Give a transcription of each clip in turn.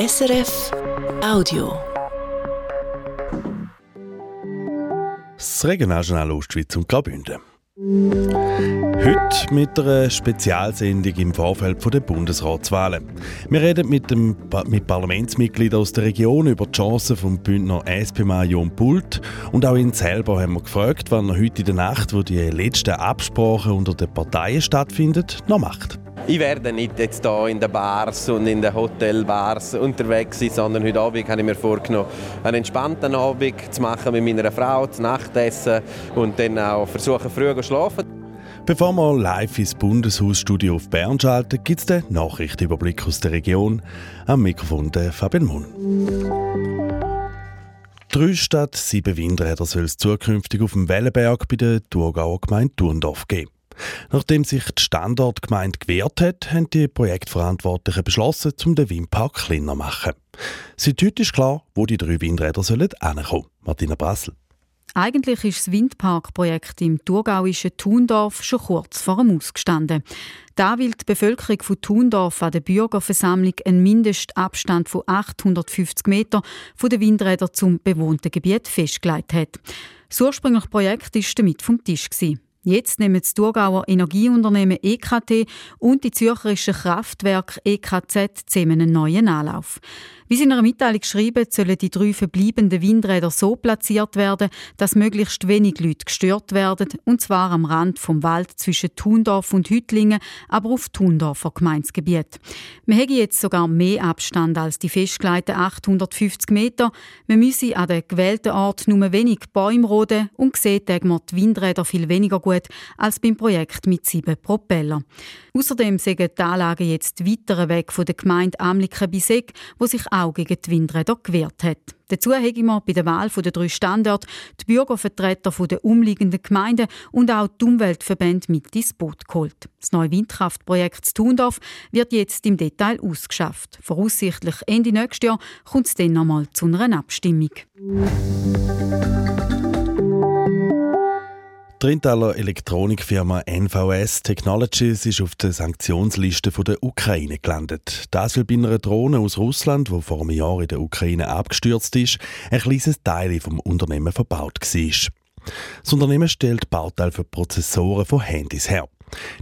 SRF Audio. Das Regionaljournal Ostschweiz und Graubünden. Heute mit einer Spezialsendung im Vorfeld der Bundesratswahlen. Wir reden mit, dem, mit Parlamentsmitgliedern aus der Region über die Chancen vom Bündner SP-Mann Jon Pult. Und auch ihn selber haben wir gefragt, wann er heute in der Nacht, wo die letzten Absprachen unter den Parteien stattfinden, noch macht. Ich werde nicht jetzt hier in den Bars und in den Hotelbars unterwegs sein, sondern heute Abend habe ich mir vorgenommen, einen entspannten Abend zu machen mit meiner Frau, zu Nachtessen und dann auch versuchen, früh zu schlafen. Bevor wir live ins Bundeshausstudio auf Bern schalten, gibt es den Nachrichtenüberblick aus der Region. Am Mikrofon der Fabian Munn. Drei statt sieben Windräder soll es zukünftig auf dem Wellenberg bei der Thurgauer Gemeinde Turndorf geben. Nachdem sich die Standortgemeinde gewehrt hat, haben die Projektverantwortlichen beschlossen, um den Windpark kleiner zu machen. Seit heute ist klar, wo die drei Windräder sollen hinkommen. Martina Brassel. Eigentlich ist das Windparkprojekt im thurgauischen Thundorf schon kurz vor dem Ausgestanden. Da will die Bevölkerung von Thundorf an der Bürgerversammlung einen Mindestabstand von 850 Metern von den Windrädern zum bewohnten Gebiet festgelegt hat. Das ursprüngliche Projekt war damit vom Tisch. Jetzt nehmen das Thurgauer Energieunternehmen EKT und die Zürcherische Kraftwerk EKZ zusammen einen neuen Anlauf. Wie sie in einer Mitteilung schreiben, sollen die drei verbleibenden Windräder so platziert werden, dass möglichst wenig Leute gestört werden, und zwar am Rand vom Wald zwischen Thundorf und Hüttlingen, aber auf Thundorfer Gemeinsgebiet. Wir haben jetzt sogar mehr Abstand als die festgelegten 850 Meter. Man müsse an den gewählten Ort nur wenig Bäume roden und sieht man die Windräder viel weniger gut als beim Projekt mit sieben Propeller. Außerdem sägen die Anlagen jetzt weiter weg von der Gemeinde Amliken bis Egg, wo sich auch gegen die Windräder gewehrt hat. Dazu haben wir bei der Wahl der drei Standorte die Bürgervertreter der umliegenden Gemeinden und auch die Umweltverbände mit ins Boot geholt. Das neue Windkraftprojekt Thundorf wird jetzt im Detail ausgeschafft. Voraussichtlich Ende nächstes Jahr kommt es dann nochmal zu einer Abstimmung. Die Elektronikfirma NVS Technologies ist auf der Sanktionsliste der Ukraine gelandet. Das weil bei einer Drohne aus Russland, die vor einem Jahr in der Ukraine abgestürzt ist, ein kleines Teil vom Unternehmen verbaut war. Das Unternehmen stellt Bauteile für Prozessoren von Handys her.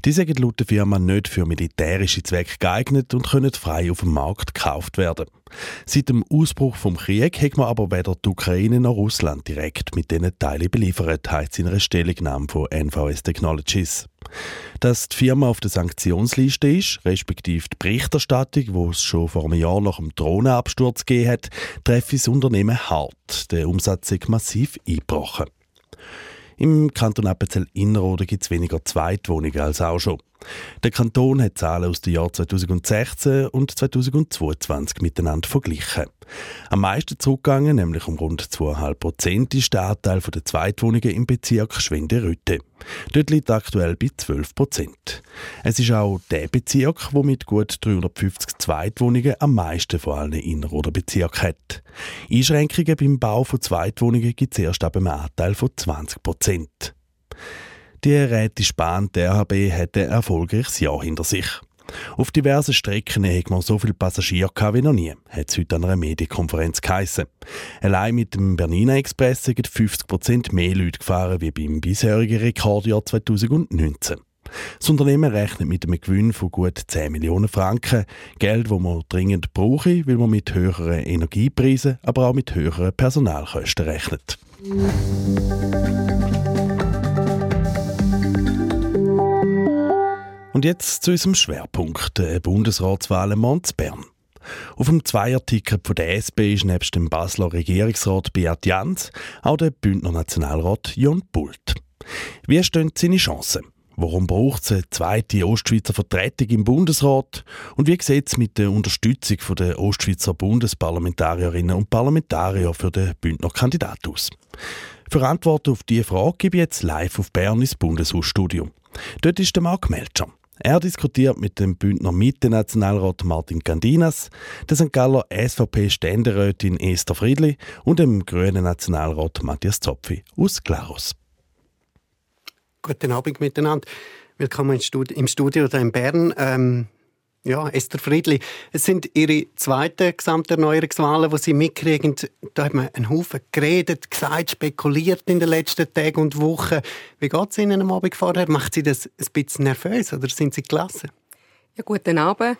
Die sind laut der Firma nicht für militärische Zwecke geeignet und können frei auf dem Markt gekauft werden. Seit dem Ausbruch vom Krieg hat man aber weder die Ukraine noch Russland direkt mit diesen Teilen beliefert, heisst es in einer Stellungnahme von NVS Technologies. Dass die Firma auf der Sanktionsliste ist, respektive die Berichterstattung, wo es schon vor einem Jahr nach dem Drohnenabsturz gegeben hat, treffe das Unternehmen hart. Der Umsatz ist massiv eingebrochen. Im Kanton Appenzell-Innerrhoden gibt es weniger Zweitwohnungen als auch schon. Der Kanton hat Zahlen aus den Jahren 2016 und 2022 miteinander verglichen. Am meisten zurückgegangen, nämlich um rund 2,5 Prozent, ist der Anteil der Zweitwohnungen im Bezirk Schwende-Rütte. Dort liegt aktuell bei 12 Prozent. Es ist auch der Bezirk, der mit gut 350 Zweitwohnungen am meisten von allen Inner- oder Bezirken hat. Einschränkungen beim Bau von Zweitwohnungen gibt es erst ab einem Anteil von 20 Prozent. Die Rätische Bahn der RHB hat ein erfolgreiches Jahr hinter sich. Auf diversen Strecken hat man so viele Passagiere wie noch nie, hat es heute an einer Medienkonferenz geheissen. Allein mit dem Bernina Express sind 50% mehr Leute gefahren wie beim bisherigen Rekordjahr 2019. Das Unternehmen rechnet mit einem Gewinn von gut 10 Millionen Franken. Geld, das man dringend brauche, weil man mit höheren Energiepreisen, aber auch mit höheren Personalkosten rechnet. Und jetzt zu unserem Schwerpunkt, der Bundesratswahl in Bern. Auf dem Zweierticket von der SP ist nebst dem Basler Regierungsrat Beat Jans auch der Bündner Nationalrat Jon Pult. Wie stehen seine Chancen? Warum braucht es eine zweite Ostschweizer Vertretung im Bundesrat? Und wie sieht es mit der Unterstützung der Ostschweizer Bundesparlamentarierinnen und Parlamentarier für den Bündner Kandidat aus? Für Antworten auf diese Frage gebe ich jetzt live auf Bern ins Bundeshausstudio. Dort ist der Marc Melcher. Er diskutiert mit dem Bündner Mitte-Nationalrat Martin Gandinas, der St. Galler SVP-Ständerätin Esther Friedli und dem grünen Nationalrat Matthias Zopfi aus Glarus. Guten Abend miteinander. Willkommen im Studio hier in Bern. Ähm, Ja, Esther Friedli, es sind Ihre zweiten Gesamterneuerungswahlen, die Sie mitkriegen. Da hat man einen Haufen geredet, gesagt, spekuliert in den letzten Tagen und Wochen. Wie geht es Ihnen am Abend vorher? Macht Sie das ein bisschen nervös oder sind Sie gelassen? Ja, guten Abend.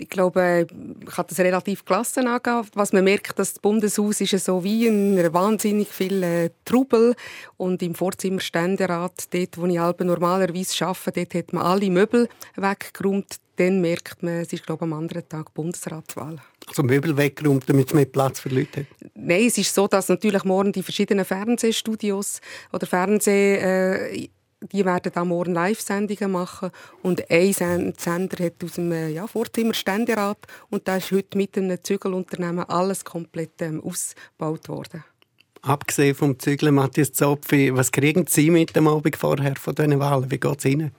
Ich glaube, ich kann das relativ gelassen angehen. Was man merkt, dass das Bundeshaus ist so wie in wahnsinnig viel äh, Trubel und im Vorzimmer Ständerat, dort, wo ich normalerweise arbeite, dort hat man alle Möbel weggeräumt. Dann merkt man, es ist glaube ich, am anderen Tag Bundesratswahl. Also Möbel weggeräumt, damit es mehr Platz für Leute hat? Nein, es ist so, dass natürlich morgen die verschiedenen Fernsehstudios oder Fernseh äh, die werden da morgen Live-Sendungen machen und ein Sender hat aus dem äh, ja, Vorzimmer Ständerat und da ist heute mit einem Zügelunternehmen alles komplett ähm, ausgebaut worden. Abgesehen vom Zügeln, Matthias Zopfi, was kriegen Sie mit dem Abend vorher von diesen Wahlen? Wie geht es Ihnen?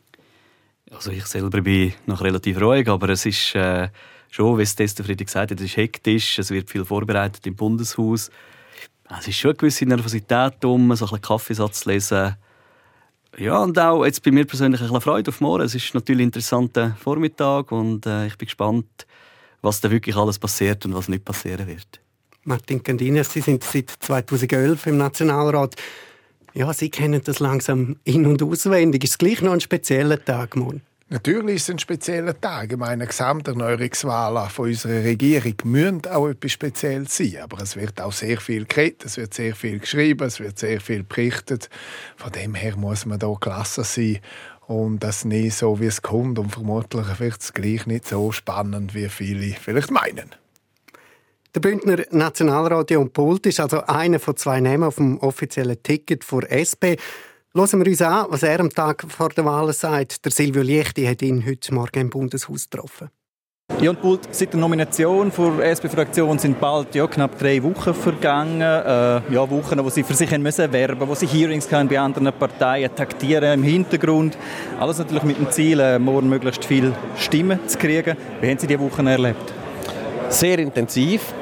Also ich selber bin noch relativ ruhig, aber es ist äh, schon, wie es Tester Friedrich gesagt hat, es ist hektisch, es wird viel vorbereitet im Bundeshaus. Es ist schon eine gewisse Nervosität um, so ein bisschen Kaffeesatz lesen ja, und auch jetzt bei mir persönlich ein bisschen Freude auf morgen. Es ist natürlich ein interessanter Vormittag und äh, ich bin gespannt, was da wirklich alles passiert und was nicht passieren wird. Martin Candines, Sie sind seit 2011 im Nationalrat. Ja, Sie kennen das langsam in- und auswendig. Ist es gleich noch ein spezieller Tag morgen? Natürlich ist es ein spezieller Tag. Ich meine, Gesamterneuerungswahlen von unserer Regierung müssen auch etwas Spezielles sein. Aber es wird auch sehr viel geredet, es wird sehr viel geschrieben, es wird sehr viel berichtet. Von dem her muss man da gelassen sein und das nicht so, wie es kommt. Und vermutlich wird es gleich nicht so spannend, wie viele vielleicht meinen. Der Bündner Nationalradio und Pult ist also einer von zwei Namen auf dem offiziellen Ticket für SP. Hören wir uns an, was er am Tag vor der Wahl sagt. Der Silvio Liechti hat ihn heute Morgen im Bundeshaus getroffen. Ja, und Pult, seit der Nomination für die SP-Fraktion sind bald ja, knapp drei Wochen vergangen. Äh, ja, Wochen, wo sie für sich müssen werben wo sie Hearings bei anderen Parteien taktieren im Hintergrund. Alles natürlich mit dem Ziel, äh, morgen möglichst viele Stimmen zu kriegen. Wie haben Sie diese Wochen erlebt? Sehr intensiv,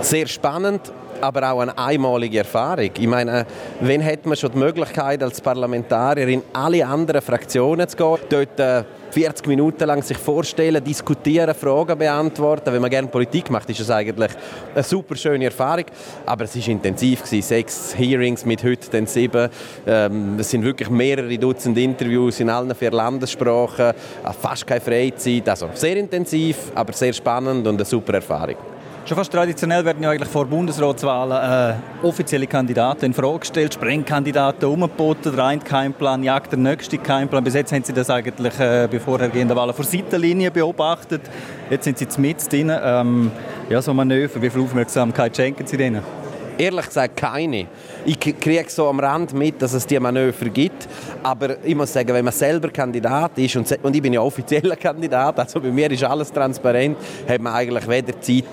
sehr spannend aber auch eine einmalige Erfahrung. Ich meine, wenn hat man schon die Möglichkeit, als Parlamentarier in alle anderen Fraktionen zu gehen, dort äh, 40 Minuten lang sich vorstellen, diskutieren, Fragen beantworten. Wenn man gerne Politik macht, ist es eigentlich eine super schöne Erfahrung. Aber es war intensiv gewesen. Sechs Hearings mit heute den sieben. Ähm, es sind wirklich mehrere Dutzend Interviews in allen vier Landessprachen. Fast keine Freizeit. Also sehr intensiv, aber sehr spannend und eine super Erfahrung. Schon fast traditionell werden ja eigentlich vor Bundesratswahlen äh, offizielle Kandidaten in Frage gestellt, Sprengkandidaten umgeboten, der eine Keimplan jagt der nächste Keimplan. Bis jetzt haben Sie das eigentlich äh, bei vorhergehenden Wahlen vor Seitenlinie beobachtet. Jetzt sind Sie mit drin. Ähm, ja, so Manöver, wie viel Aufmerksamkeit schenken Sie denen? Ehrlich gesagt keine. Ich kriege so am Rand mit, dass es diese Manöver gibt. Aber ich muss sagen, wenn man selber Kandidat ist, und, und ich bin ja offizieller Kandidat, also bei mir ist alles transparent, hat man eigentlich weder Zeit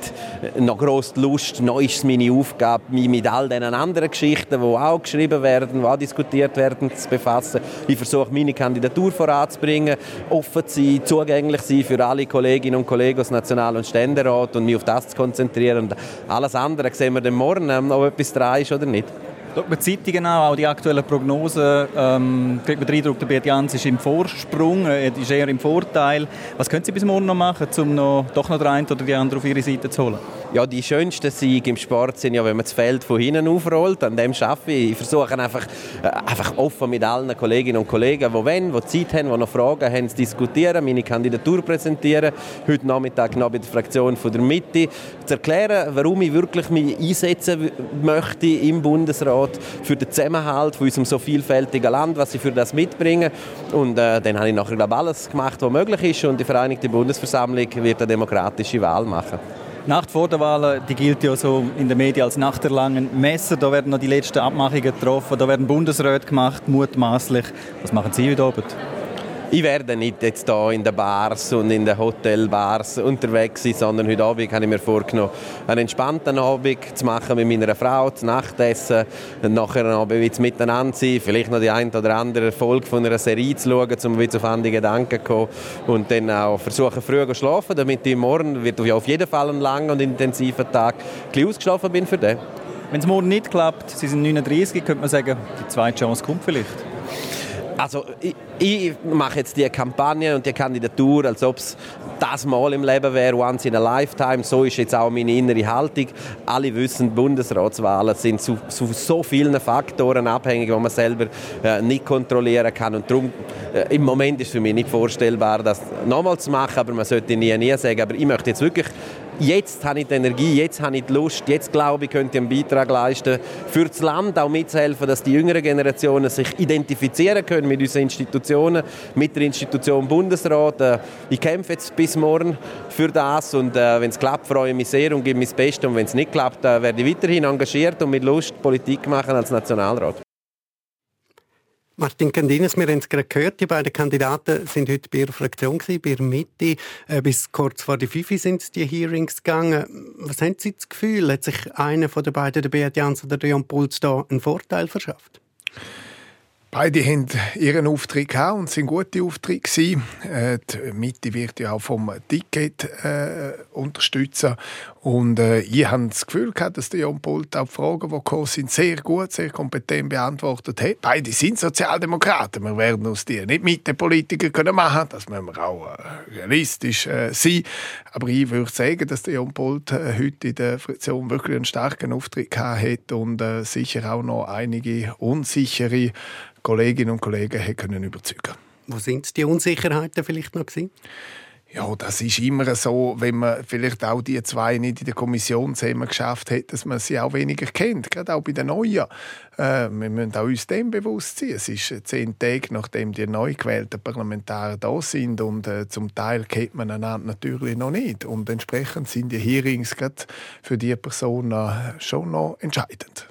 noch gross Lust, noch ist es meine Aufgabe, mich mit all diesen anderen Geschichten, die auch geschrieben werden, die auch diskutiert werden, zu befassen. Ich versuche, meine Kandidatur voranzubringen, offen zu sein, zugänglich zu sein für alle Kolleginnen und Kollegen aus National- und Ständerat und mich auf das zu konzentrieren. Und alles andere sehen wir dann morgen, ob etwas dran ist oder nicht. Schaut man die Zeitungen an, auch die aktuellen Prognosen, ähm, kriegt man den Eindruck, der Beat Jans ist im Vorsprung, er ist eher im Vorteil. Was können Sie bis morgen noch machen, um noch, doch noch den einen oder die andere auf Ihre Seite zu holen? Ja, die schönsten Siege im Sport sind ja, wenn man das Feld von hinten aufrollt. An dem arbeite ich. Ich versuche einfach, äh, einfach offen mit allen Kolleginnen und Kollegen, die wollen, die Zeit haben, die noch Fragen haben, zu diskutieren, meine Kandidatur präsentieren. Heute Nachmittag noch bei der Fraktion von der Mitte. Zu erklären, warum ich wirklich mich einsetzen möchte im Bundesrat für den Zusammenhalt von unserem so vielfältigen Land, was ich für das mitbringe. Und äh, dann habe ich nachher glaube alles gemacht, was möglich ist. Und die Vereinigte Bundesversammlung wird eine demokratische Wahl machen. Nacht vor der Wahl, die gilt ja so in den Medien als Nacht der langen Messer. Da werden noch die letzten Abmachungen getroffen, da werden Bundesräte gemacht, mutmaßlich. Was machen Sie heute Abend? Ich werde nicht jetzt hier in den Bars und in den Hotelbars unterwegs sein, sondern heute Abend habe ich mir vorgenommen, einen entspannten Abend zu machen mit meiner Frau, zu Nachtessen, und nachher ein miteinander sein, vielleicht noch die ein oder andere Folge von einer Serie zu schauen, um wieder auf andere Gedanken zu kommen und dann auch versuchen, früh zu schlafen, damit ich morgen, wird auf jeden Fall ein langer und intensiver Tag, ausgeschlafen bin für den. Wenn es morgen nicht klappt, Sie sind 39, könnte man sagen, die zweite Chance kommt vielleicht. Also ich, ich, mache jetzt die Kampagne und die Kandidatur, als ob es das Mal im Leben wäre, once in a lifetime. So ist jetzt auch meine innere Haltung. Alle wissen, Bundesratswahlen sind zu, zu so vielen Faktoren abhängig, die man selber äh, nicht kontrollieren kann. Und darum, äh, im Moment ist es für mich nicht vorstellbar, das nochmal zu machen, aber man sollte nie, nie sagen. Aber ich möchte jetzt wirklich jetzt habe ich die Energie, jetzt habe ich die Lust, jetzt glaube ich, könnte ich einen Beitrag leisten, für das Land auch mitzuhelfen, dass die jüngeren Generationen sich identifizieren können mit unseren Institutionen, mit der Institution Bundesrat. Äh, ich kämpfe jetzt bis morgen für das und äh, wenn es klappt, freue ich mich sehr und gebe mein Bestes und wenn es nicht klappt, äh, werde ich weiterhin engagiert und mit Lust Politik machen als Nationalrat. Martin Candinas, wir haben es gerade gehört, die beiden Kandidaten sind heute bei ihrer Fraktion, bei ihrer Mitte. Äh, bis kurz vor die Fifi sind die Hearings gegangen. Was haben Sie das Gefühl, hat sich einer von den beiden, der Beat Jans oder der Jan Puls, da einen Vorteil verschafft? Beide haben ihren Auftritt gehabt und sind gute Auftritte gewesen. Äh, die Mitte wird ja auch vom Ticket äh, unterstützen. Und äh, ich habe das Gefühl gehabt, dass der Jon Polt auch die Fragen, die gekommen sind, sehr gut, sehr kompetent beantwortet hat. Beide sind Sozialdemokraten. Wir werden aus dir nicht Mitte-Politiker können machen. Das müssen wir auch äh, realistisch äh, sein. Aber ich würde sagen, dass der Jon Polt äh, heute in der Fraktion wirklich einen starken Auftritt gehabt hat und äh, sicher auch noch einige unsichere Kolleginnen und Kollegen können überzeugen Wo sind die Unsicherheiten vielleicht noch gewesen? Ja, das ist immer so, wenn man vielleicht auch die zwei nicht in der Kommission zusammen geschafft hat, dass man sie auch weniger kennt, gerade auch bei den Neuen. Äh, wir müssen auch uns dem bewusst sein. Es ist zehn Tage, nachdem die neu gewählten Parlamentarier da sind und äh, zum Teil kennt man einander natürlich noch nicht. Und entsprechend sind die Hearings gerade für diese Personen schon noch entscheidend.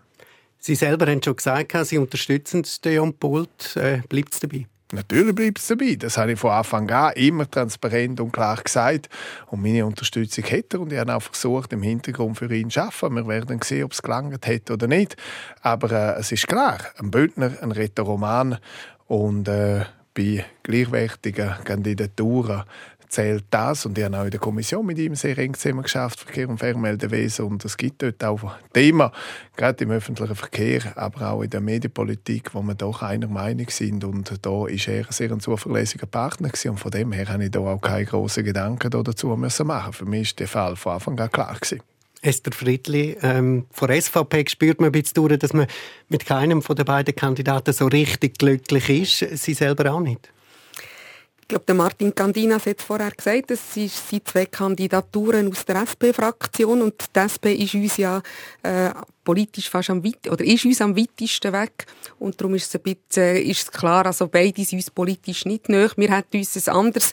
Sie selber haben schon gesagt, Sie unterstützen den Jon Pult. Äh, bleibt es dabei? Natürlich bleibt es dabei. Das habe ich von Anfang an immer transparent und klar gesagt. Und meine Unterstützung hätte er. Und ich habe auch versucht, im Hintergrund für ihn zu arbeiten. Wir werden sehen, ob es gelangt hat oder nicht. Aber äh, es ist klar, ein Bündner, ein Rätoroman und äh, bei gleichwertigen Kandidaturen zählt das. Und ich habe auch in der Kommission mit ihm sehr eng zusammen geschafft, Verkehr und Fernmeldewesen. Und es gibt dort auch Themen, gerade im öffentlichen Verkehr, aber auch in der Medienpolitik, wo wir doch einer Meinung sind. Und da ist er sehr ein zuverlässiger Partner gewesen. Und von dem her habe ich da auch keine grossen Gedanken dazu müssen machen. Für mich war der Fall von Anfang an klar gewesen. Esther Friedli, ähm, von SVP spürt man ein bisschen durch, dass man mit keinem von den beiden Kandidaten so richtig glücklich ist. Sie selber auch nicht? Glaube, der Martin Candinas hat vorher gesagt, es sind zwei Kandidaturen aus der SP-Fraktion und die SP ist uns ja äh, politisch fast am weit oder ist uns am weitesten weg und darum ist es ein bisschen ist es klar, also beide sind uns politisch nicht näher. Wir hätten uns ein anderes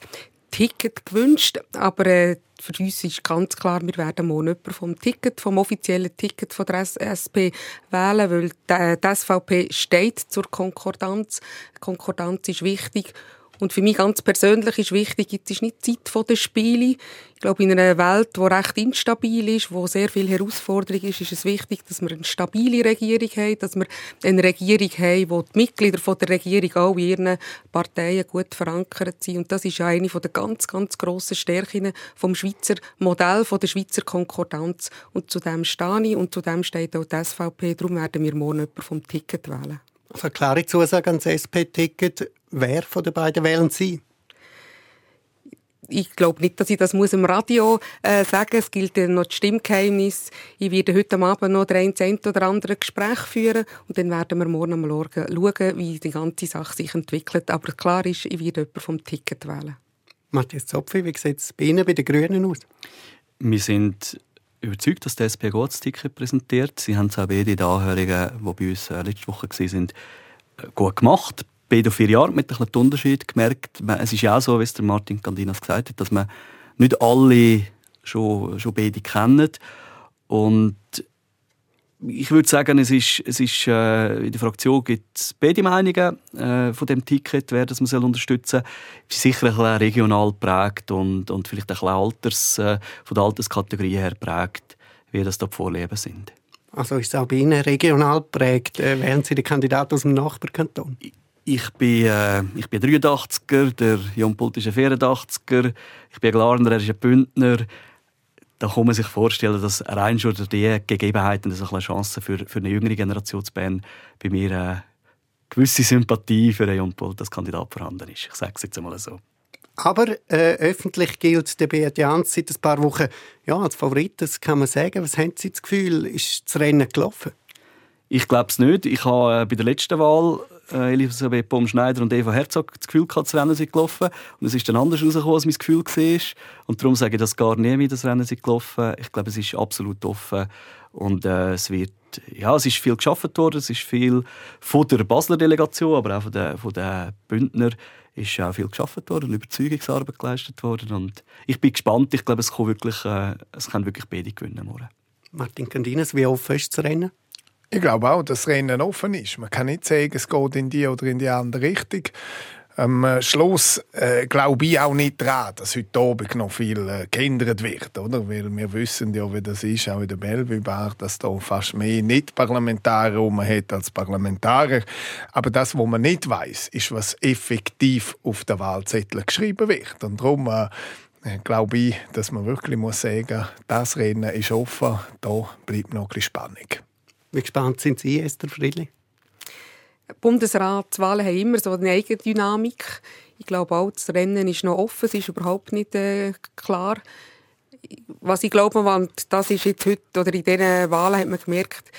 Ticket gewünscht, aber äh, für uns ist ganz klar, wir werden morgen jemanden vom Ticket, vom offiziellen Ticket von der SP wählen, weil die, die SVP steht zur Konkordanz. Konkordanz ist wichtig und für mich ganz persönlich ist wichtig, jetzt ist nicht die Zeit der Spiele. Ich glaube, in einer Welt, die recht instabil ist, wo sehr viel Herausforderung ist, ist es wichtig, dass wir eine stabile Regierung haben, dass wir eine Regierung haben, wo die Mitglieder der Regierung auch in ihren Parteien gut verankert sind. Und das ist ja eine der ganz, ganz grossen Stärken vom Schweizer Modell, von der Schweizer Konkordanz. Und zu dem stehe ich und zu dem steht auch die SVP. Darum werden wir morgen jemanden vom Ticket wählen. Also klare Zusage ans SP-Ticket. Wer von den beiden wählen Sie? ich glaube nicht, dass ich das muss im Radio äh, sagen Es gilt noch das Stimmgeheimnis. Ich werde heute Abend noch ein Cent oder andere Gespräch führen und dann werden wir morgen mal schauen, wie die ganze Sache sich entwickelt. Aber klar ist, ich werde jemanden vom Ticket wählen. Matthias Zopfi, wie sieht es bei Ihnen, bei den Grünen aus? Wir sind überzeugt, dass die SP das Ticket präsentiert. Sie haben es auch beide in den Anhörungen, die bei uns äh, letzte Woche waren, äh, gut gemacht. Beide vier Jahre mit einem Unterschied gemerkt. Es ist ja auch so, wie es der Martin Candinas gesagt hat, dass man nicht alle schon, schon beide kennen. Und ich würde sagen, es ist, es ist äh, in der Fraktion gibt es beide Meinungen äh, von dem Ticket, wer das man soll unterstützen soll. Es ist sicher ein bisschen regional geprägt und, und vielleicht ein bisschen Alters, äh, von der Alterskategorie her geprägt, wie das da die Vorleben sind. Also ist es auch bei Ihnen regional geprägt? Äh, wären Sie der Kandidat aus dem Nachbarkanton? Ich bin, äh, ich bin 83er, der Pult ist ein 84er, ich bin ein Glarner, er ist ein Bündner da kann man sich vorstellen, dass rein schon die Gegebenheiten eine Chance für, für eine jüngere Generation zu Bern bei mir äh, gewisse Sympathie für Jon Polt als Kandidat vorhanden ist. Ich sage es jetzt einmal so. Aber äh, öffentlich gilt der Beat Jans seit ein paar Wochen ja, als Favorit. Das kann man sagen. Was haben Sie das Gefühl? Ist das Rennen gelaufen? Ich glaube es nicht. Ich habe äh, bei der letzten Wahl Elisabeth Baum-Schneider und Eva Herzog das Gefühl gehabt, das Rennen sind gelaufen. Und es ist dann anders herausgekommen, als mein Gefühl war. Und darum sage ich das gar nie mehr, das Rennen sind gelaufen. Ich glaube, es ist absolut offen. Und äh, es wird, ja, es ist viel geschaffen worden. Es ist viel von der Basler Delegation, aber auch von den, von den Bündner ist auch viel geschaffen worden, Überzeugungsarbeit geleistet worden. Und ich bin gespannt. Ich glaube, es kann wirklich, äh, es kann wirklich beide gewinnen morgen. Martin Candinas, wie offen ist das Rennen? Ich glaube auch, dass das Rennen offen ist. Man kann nicht sagen, es geht in die oder in die andere Richtung. Am äh, Schluss äh, glaube ich auch nicht daran, dass heute Abend noch viel äh, geändert wird. Oder? Weil wir wissen ja, wie das ist, auch in der Bellevue Bar, dass da fast mehr Nicht-Parlamentarier rum hat als Parlamentarier. Aber das, was man nicht weiß, ist, was effektiv auf der Wahlzettel geschrieben wird. Und darum äh, glaube ich, dass man wirklich muss sagen, das Rennen ist offen, da bleibt noch ein bisschen Spannung. Wie gespannt sind Sie, Esther Friedli? Bundesratswahlen haben immer so eine eigene Dynamik. Ich glaube auch, das Rennen ist noch offen, es ist überhaupt nicht äh, klar. Was ich glaube, und das ist jetzt heute, oder in diesen Wahlen hat man gemerkt,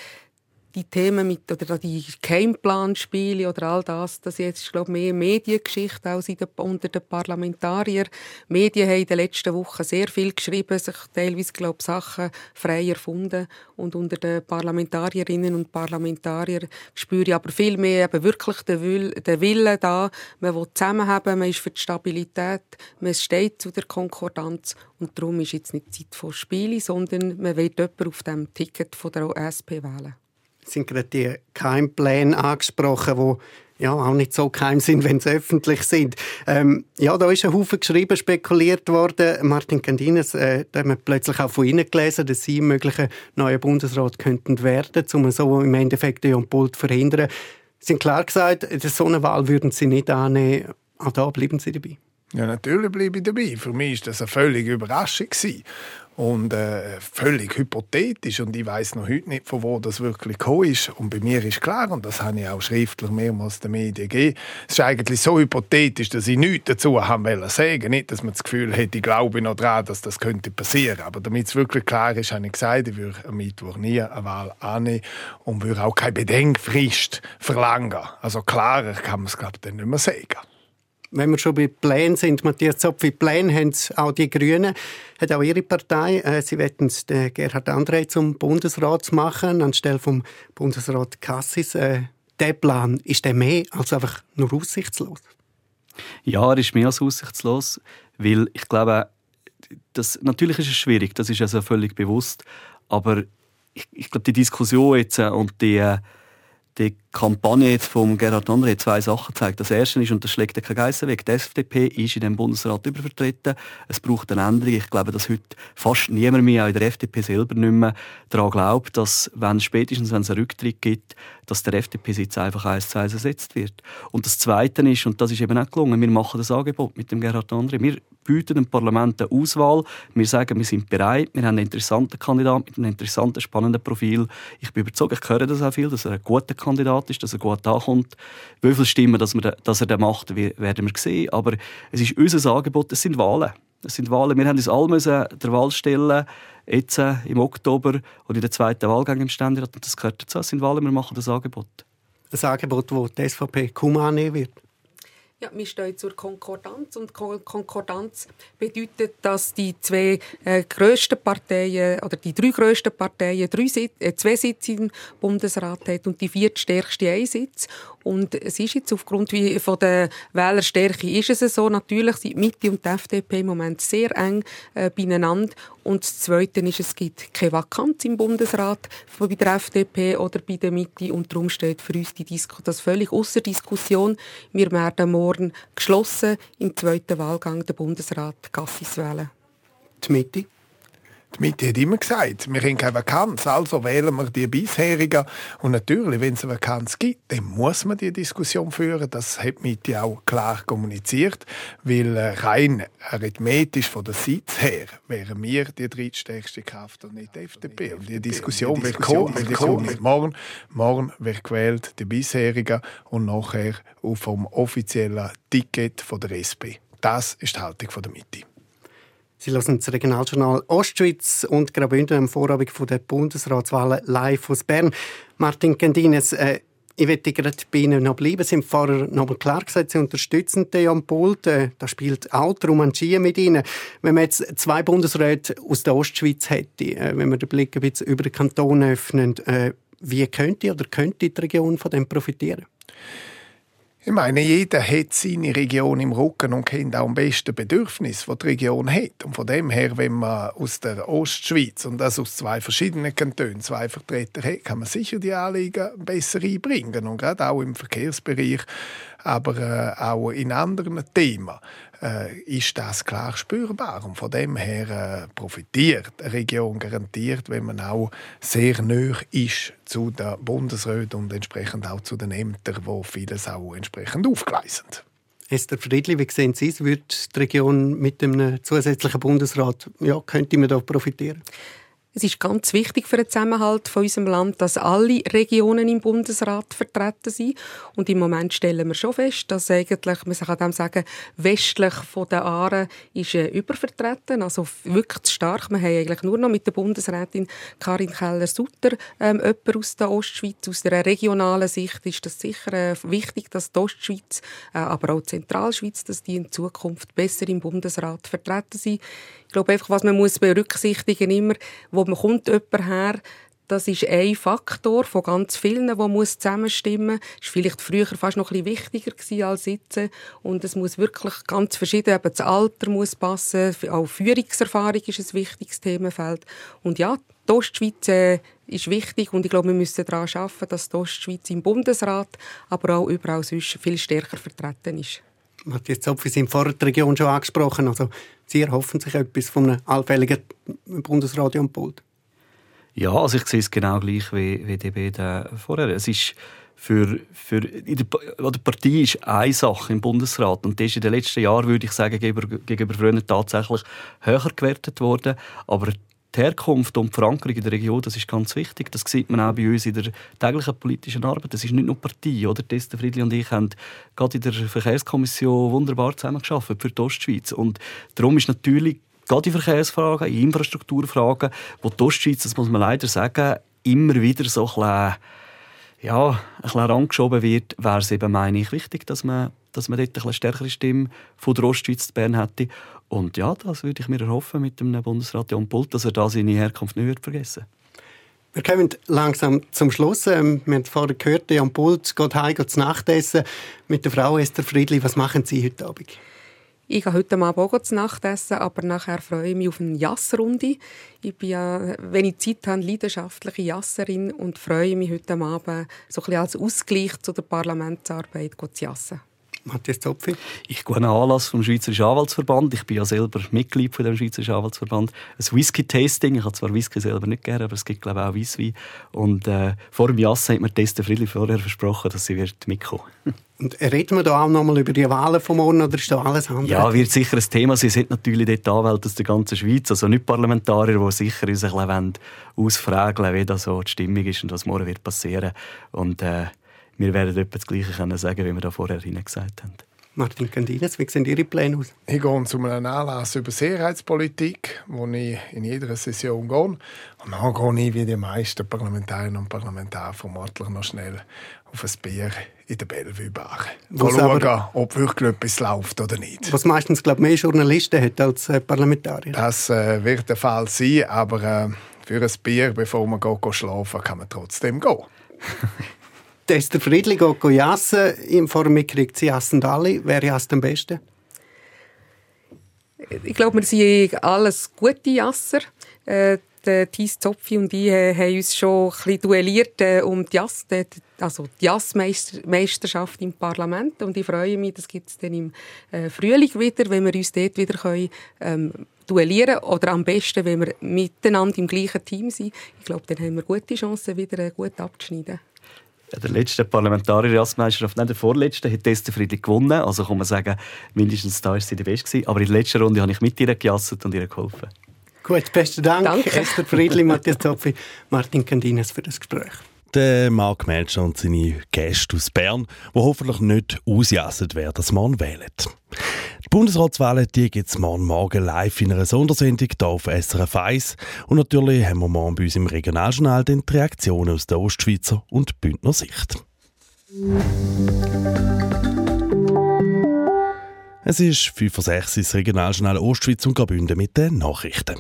die Themen mit, oder die Keimplanspiele oder all das, das jetzt, glaube mehr Mediengeschichte als unter den Parlamentariern. Die Medien haben in den letzten Wochen sehr viel geschrieben, sich teilweise, glaube Sachen frei erfunden. Und unter den Parlamentarierinnen und Parlamentariern spüre ich aber viel mehr eben wirklich den, Will, den Willen da. Man will zusammenhaben, man ist für die Stabilität, man steht zu der Konkordanz. Und darum ist jetzt nicht Zeit von Spielen, sondern man will jemanden auf dem Ticket von der SP wählen sind gerade die Keimpläne angesprochen, die ja, auch nicht so geheim sind, wenn sie öffentlich sind. Ähm, ja, da ist ein Haufen geschrieben, spekuliert worden. Martin Candines, äh, da haben wir plötzlich auch von Ihnen gelesen, dass Sie mögliche neue Bundesrat könnten werden, um so im Endeffekt Jon Pult zu verhindern. Sie haben klar gesagt, so eine Wahl würden Sie nicht annehmen. Auch da bleiben Sie dabei. Ja, natürlich bleibe ich dabei. Für mich war das eine völlige Überraschung. Und äh, völlig hypothetisch. Und ich weiß noch heute nicht, von wo das wirklich gekommen ist. Und bei mir ist klar, und das habe ich auch schriftlich mehrmals den Medien gegeben, es ist eigentlich so hypothetisch, dass ich nichts dazu haben wollte sagen. Nicht, dass man das Gefühl hätte, ich glaube noch daran, dass das könnte passieren. Aber damit es wirklich klar ist, habe ich gesagt, ich würde am Mittwoch nie eine Wahl annehmen und würde auch keine Bedenkfrist verlangen. Also klarer kann man es, glaube ich, dann nicht mehr sagen wenn wir schon bei Plänen sind, Matthias Zopf, wie Pläne haben auch die Grünen, hat auch ihre Partei, äh, sie wollen den Gerhard André zum Bundesrat machen, anstelle vom Bundesrat Cassis. Äh, der Plan, ist der mehr als einfach nur aussichtslos? Ja, er ist mehr als aussichtslos, weil ich glaube, das, natürlich ist es schwierig, das ist also völlig bewusst, aber ich, ich glaube, die Diskussion jetzt äh, und die äh, die Kampagne jetzt von Gerhard André zwei Sachen zeigt. Das erste ist, und das schlägt kein Geissen weg, die FDP ist in dem Bundesrat übervertreten. Es braucht eine Änderung. Ich glaube, dass heute fast niemand mehr, auch in der FDP selber, nicht mehr daran glaubt, dass, wenn spätestens wenn es einen Rücktritt gibt, dass der FDP-Sitz einfach eins zu eins ersetzt wird. Und das Zweite ist, und das ist eben auch gelungen, wir machen das Angebot mit dem Gerhard André. Wir bieten dem Parlament eine Auswahl. Wir sagen, wir sind bereit, wir haben einen interessanten Kandidaten mit einem interessanten, spannenden Profil. Ich bin überzeugt, ich höre das auch viel, dass er ein guter Kandidat ist, dass er gut ankommt. Wie viele Stimmen dass, wir, dass er das macht, werden wir sehen. Aber es ist unser Angebot, es sind Wahlen. Es sind Wahlen. Wir haben uns alle müssen der Wahl stellen, jetzt äh, im Oktober oder in der zweiten Wahlgang im Ständerat. Und das gehört dazu. Es sind Wahlen, wir machen das Angebot. Das Angebot, das die SVP kaum annehmen wird. Ja, wir stehen zur Konkordanz und Konkordanz bedeutet, dass die zwei äh, grössten Parteien oder die drei grössten Parteien drei Sit äh, zwei Sitze im Bundesrat haben und die viertstärkste einen Sitz. Und es ist jetzt aufgrund wie von der Wählerstärke ist es so, natürlich sind die Mitte und die FDP im Moment sehr eng äh, beieinander. Und das Zweite ist, es gibt keine Vakanz im Bundesrat bei der FDP oder bei der Mitte und darum steht für uns die Disku das völlig außer Diskussion. Wir werden morgen geschlossen im zweiten Wahlgang den Bundesrat Gassis wählen. Die Mitte? Die Mitte hat immer gesagt, wir haben keine Vakanz, also wählen wir die bisherigen. Und natürlich, wenn es eine Vakanz gibt, dann muss man die Diskussion führen. Das hat die Mitte auch klar kommuniziert, weil äh, rein arithmetisch von der Sitz her wären wir die drittstärkste Kraft und nicht die FDP. Und die Diskussion wird kommen, wird kommen. Morgen, morgen wird gewählt die bisherigen und nachher vom offiziellen Ticket von der SP. Das ist die Haltung der Mitte. Sie hören das Regionaljournal Ostschweiz und Graubünden am Vorabend der Bundesratswahlen live aus Bern. Martin Gendines, äh, ich möchte gerade bei Ihnen noch bleiben. Sie haben vorher noch mal klar gesagt, Sie unterstützen Jan Pult. Äh, da spielt auch die Romanchie mit Ihnen. Wenn man jetzt zwei Bundesräte aus der Ostschweiz hätte, äh, wenn wir den Blick ein bisschen über den Kanton öffnen, äh, wie könnte oder könnte die Region von dem profitieren? Ich meine, jeder hat seine Region im Rücken und kennt auch am besten Bedürfnis, das die Region hat. Und von dem her, wenn man aus der Ostschweiz und das aus zwei verschiedenen Kantonen zwei Vertreter hat, kann man sicher die Anliegen besser einbringen. Und gerade auch im Verkehrsbereich, aber äh, auch in anderen Themen äh, ist das klar spürbar. Und von dem her äh, profitiert eine Region garantiert, wenn man auch sehr nah ist zu den Bundesräten und entsprechend auch zu den Ämtern, wo vieles auch entsprechend aufgleisen. Esther Friedli, wie sehen Sie es? Wird die Region mit einem zusätzlichen Bundesrat, ja, könnte man da profitieren? Es ist ganz wichtig für den Zusammenhalt von unserem Land, dass alle Regionen im Bundesrat vertreten sind. Und im Moment stellen wir schon fest, dass eigentlich, man kann dem sagen, westlich von der Aare ist äh, übervertreten, also wirklich zu stark. Wir haben eigentlich nur noch mit der Bundesrätin Karin Keller-Sutter ähm, jemanden aus der Ostschweiz. Aus der regionalen Sicht ist das sicher äh, wichtig, dass die Ostschweiz, äh, aber auch die Zentralschweiz, dass die in Zukunft besser im Bundesrat vertreten sind. Ich glaube einfach, was man muss berücksichtigen immer, wo man kommt jemand her, das ist ein Faktor von ganz vielen, der muss zusammenstimmen muss. Das war vielleicht früher fast noch ein bisschen wichtiger als jetzt. Und es muss wirklich ganz verschieden, eben das Alter muss passen, auch Führungserfahrung ist ein wichtiges Themenfeld. Und ja, die Ostschweiz äh, ist wichtig und ich glaube, wir müssen daran arbeiten, dass die Ostschweiz im Bundesrat, aber auch überall sonst viel stärker vertreten ist. Matthias Zopf, Sie haben vorher die Region schon angesprochen. Also Sie erhoffen sich etwas von einem allfälligen Bundesradio am Pult? Ja, also ich sehe es genau gleich wie, wie beiden vorher. Es ist für, für in der, die Partei ist eine Sache im Bundesrat und die ist in den letzten Jahren, würde ich sagen, gegenüber, gegenüber früher tatsächlich höher gewertet worden. Aber die Herkunft und die Verankerung in der Region, das ist ganz wichtig. Das sieht man auch bei uns in der täglichen politischen Arbeit. Das ist nicht nur Partei. Oder? Testa Friedli und ich haben gerade in der Verkehrskommission wunderbar zusammengearbeitet für die Ostschweiz. Und darum ist natürlich gerade in Verkehrsfragen, in Infrastrukturfragen, wo die Ostschweiz, das muss man leider sagen, immer wieder so ein bisschen, ja, ein bisschen angeschoben wird, wäre es eben, meine ich, wichtig, dass man, dass man dort eine stärkere Stimme von der Ostschweiz zu Bern hätte. Und ja, das würde ich mir erhoffen mit dem Bundesrat Jan Pult, dass er da seine Herkunft nicht wird vergessen wir kommen langsam zum Schluss. Ähm, wir haben vorhin gehört, Jan Pult geht heim, geht zu Nachtessen mit der Frau Esther Friedli. Was machen Sie heute Abend? Ich gehe heute Abend auch zu Nacht essen, aber nachher freue ich mich auf eine Jassrunde. Ich bin ja, wenn ich Zeit habe, leidenschaftliche Jasserin und freue mich heute Abend so ein bisschen als Ausgleich zu der Parlamentsarbeit zu jassen. Matthias Zopfi? Ich gehe an einen Anlass vom Schweizerischen Anwaltsverband. Ich bin ja selber Mitglied von dem Schweizerischen Anwaltsverband. Ein Whisky-Tasting. Ich habe zwar Whisky selber nicht gerne, aber es gibt glaube ich auch Weisswein. Und äh, vor dem Jassen hat mir Testa Friedli vorher versprochen, dass sie wird mitkommen Und reden wir da auch noch mal über die Wahlen von morgen oder ist da alles andere? Ja, wird sicher ein Thema sein. Es sind natürlich dort Anwälte aus der ganzen Schweiz, also nicht Parlamentarier, die sicher uns ein bisschen ausfragen wie da so die Stimmung ist und was morgen wird passieren. Und äh, wir werden etwa das Gleiche können sagen, wie wir da vorher gesagt haben. Martin Candines, wie sehen Ihre Pläne aus? Ich gehe zu einem Anlass über Sicherheitspolitik, wo ich in jeder Session gehe. Und dann gehe ich, wie die meisten Parlamentarierinnen und Parlamentarier vermutlich noch schnell auf ein Bier in der Bellevue Bar. Schauen, ob wirklich etwas läuft oder nicht. Was meistens, glaube ich, mehr Journalisten hat als äh, Parlamentarier. Das äh, wird der Fall sein, aber äh, für ein Bier, bevor man geht, schlafen kann man trotzdem gehen. dass der Friedli geht jassen, im Form mitkriegt, sie jassen alle. Wer jasst am besten? Ich glaube, wir sind alles gute Jasser. Äh, der Thies Zopfi und ich äh, haben uns schon ein bisschen duelliert äh, um die Jass, äh, also die Jassmeisterschaft im Parlament. Und ich freue mich, das gibt es dann im äh, Frühling wieder, wenn wir uns dort wieder können, ähm, duellieren oder am besten, wenn wir miteinander im gleichen Team sind. Ich glaube, dann haben wir gute Chancen, wieder gut abzuschneiden. Ja, der letzte parlamentarische Erstmeisterschaft, nicht der vorletzte, hat Esther Friedrich gewonnen. Also kann man sagen, mindestens da war sie die Beste. Aber in der letzten Runde habe ich mit ihr gejasset und ihr geholfen. Gut, besten Dank, Danke. Esther Friedli, Matthias Zopfi, Martin Candinas für das Gespräch. Der Marc Melcher und seine Gäste aus Bern, die hoffentlich nicht ausjassen werden, dass morgen wählen. Die Bundesratswahlen gibt es morgen Morgen live in einer Sondersendung hier auf SRF 1. Und natürlich haben wir morgen bei uns im Regionaljournal die Reaktionen aus der Ostschweizer und Bündner Sicht. Es ist 5 vor 6 das Regionaljournal Ostschweiz und Graubünden mit den Nachrichten.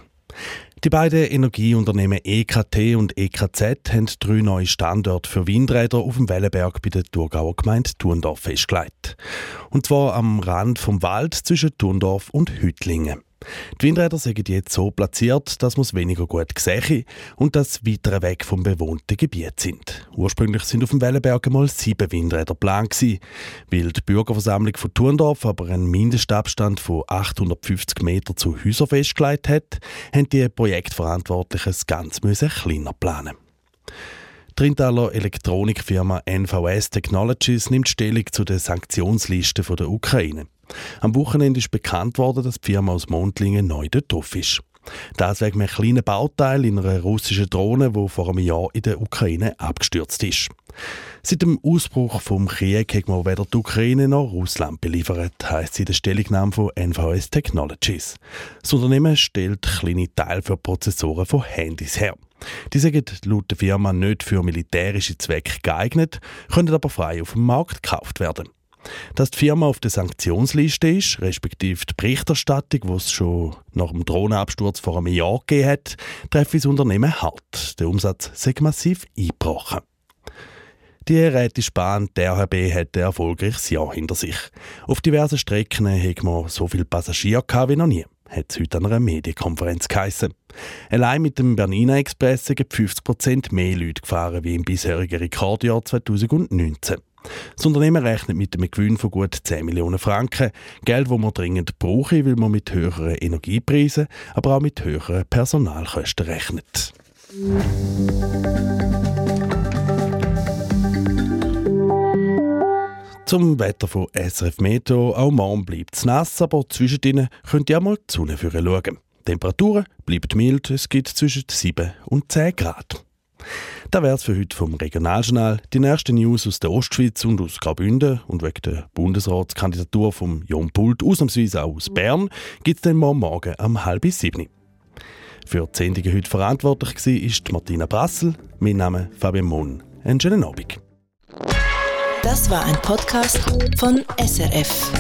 Die beiden Energieunternehmen EKT und EKZ haben drei neue Standorte für Windräder auf dem Wellenberg bei der Thurgauer Gemeinde Thurndorf festgelegt. Und zwar am Rand vom Wald zwischen Thurndorf und Hüttlingen. Die Windräder sind jetzt so platziert, dass man es weniger gut sehe und dass weitere weg vom bewohnten Gebiet sind. Ursprünglich sind auf dem Wellenberg einmal sieben Windräder geplant. Weil die Bürgerversammlung von Thurndorf aber einen Mindestabstand von 850 Meter zu Häusern festgelegt hat, haben die Projektverantwortlichen Ganze müssen kleiner planen. Die Rintaler Elektronikfirma NVS Technologies nimmt Stellung zu der Sanktionsliste von der Ukraine. Am Wochenende ist bekannt worden, dass die Firma aus Mondlingen neu dort drauf ist. Das wegen einem kleinen Bauteil in einer russischen Drohne, die vor einem Jahr in der Ukraine abgestürzt ist. Seit dem Ausbruch vom Krieg hat man weder die Ukraine noch Russland beliefert, heisst es in der Stellungnahme von NVS Technologies. Das Unternehmen stellt kleine Teile für Prozessoren von Handys her. Die sind laut der Firma nicht für militärische Zwecke geeignet, können aber frei auf dem Markt gekauft werden. Dass die Firma auf der Sanktionsliste ist, respektive die Berichterstattung, die es schon nach dem Drohnenabsturz vor einem Jahr gegeben hat, treffe das Unternehmen hart. Der Umsatz sei massiv eingebrochen. Die Rätespahn der RHB hat ein erfolgreiches Jahr hinter sich. Auf diversen Strecken hat man so viele Passagiere wie noch nie, hat es heute an einer Medienkonferenz geheissen. Allein mit dem Bernina Express sind 50% mehr Leute gefahren wie im bisherigen Rekordjahr 2019. Das Unternehmen rechnet mit einem Gewinn von gut 10 Millionen Franken. Geld, das man dringend brauche, weil man mit höheren Energiepreisen, aber auch mit höheren Personalkosten rechnet. Zum Wetter von SRF Meteo. Auch morgen bleibt es nass, aber zwischendrin könnt ihr mal die Sonne schauen. Die Temperaturen bleiben mild, es gibt zwischen 7 und 10 Grad. Das wär's für heute vom Regionaljournal. Die nächsten News aus der Ostschweiz und aus Graubünden und wegen der Bundesratskandidatur von Jon Pult, ausnahmsweise auch aus Bern, gibt's dann morgen Morgen um halb sieben. Für die Sendung heute verantwortlich war ist Martina Brassel. Mein Name Fabian Mohn. Einen schönen Abend. Das war ein Podcast von SRF.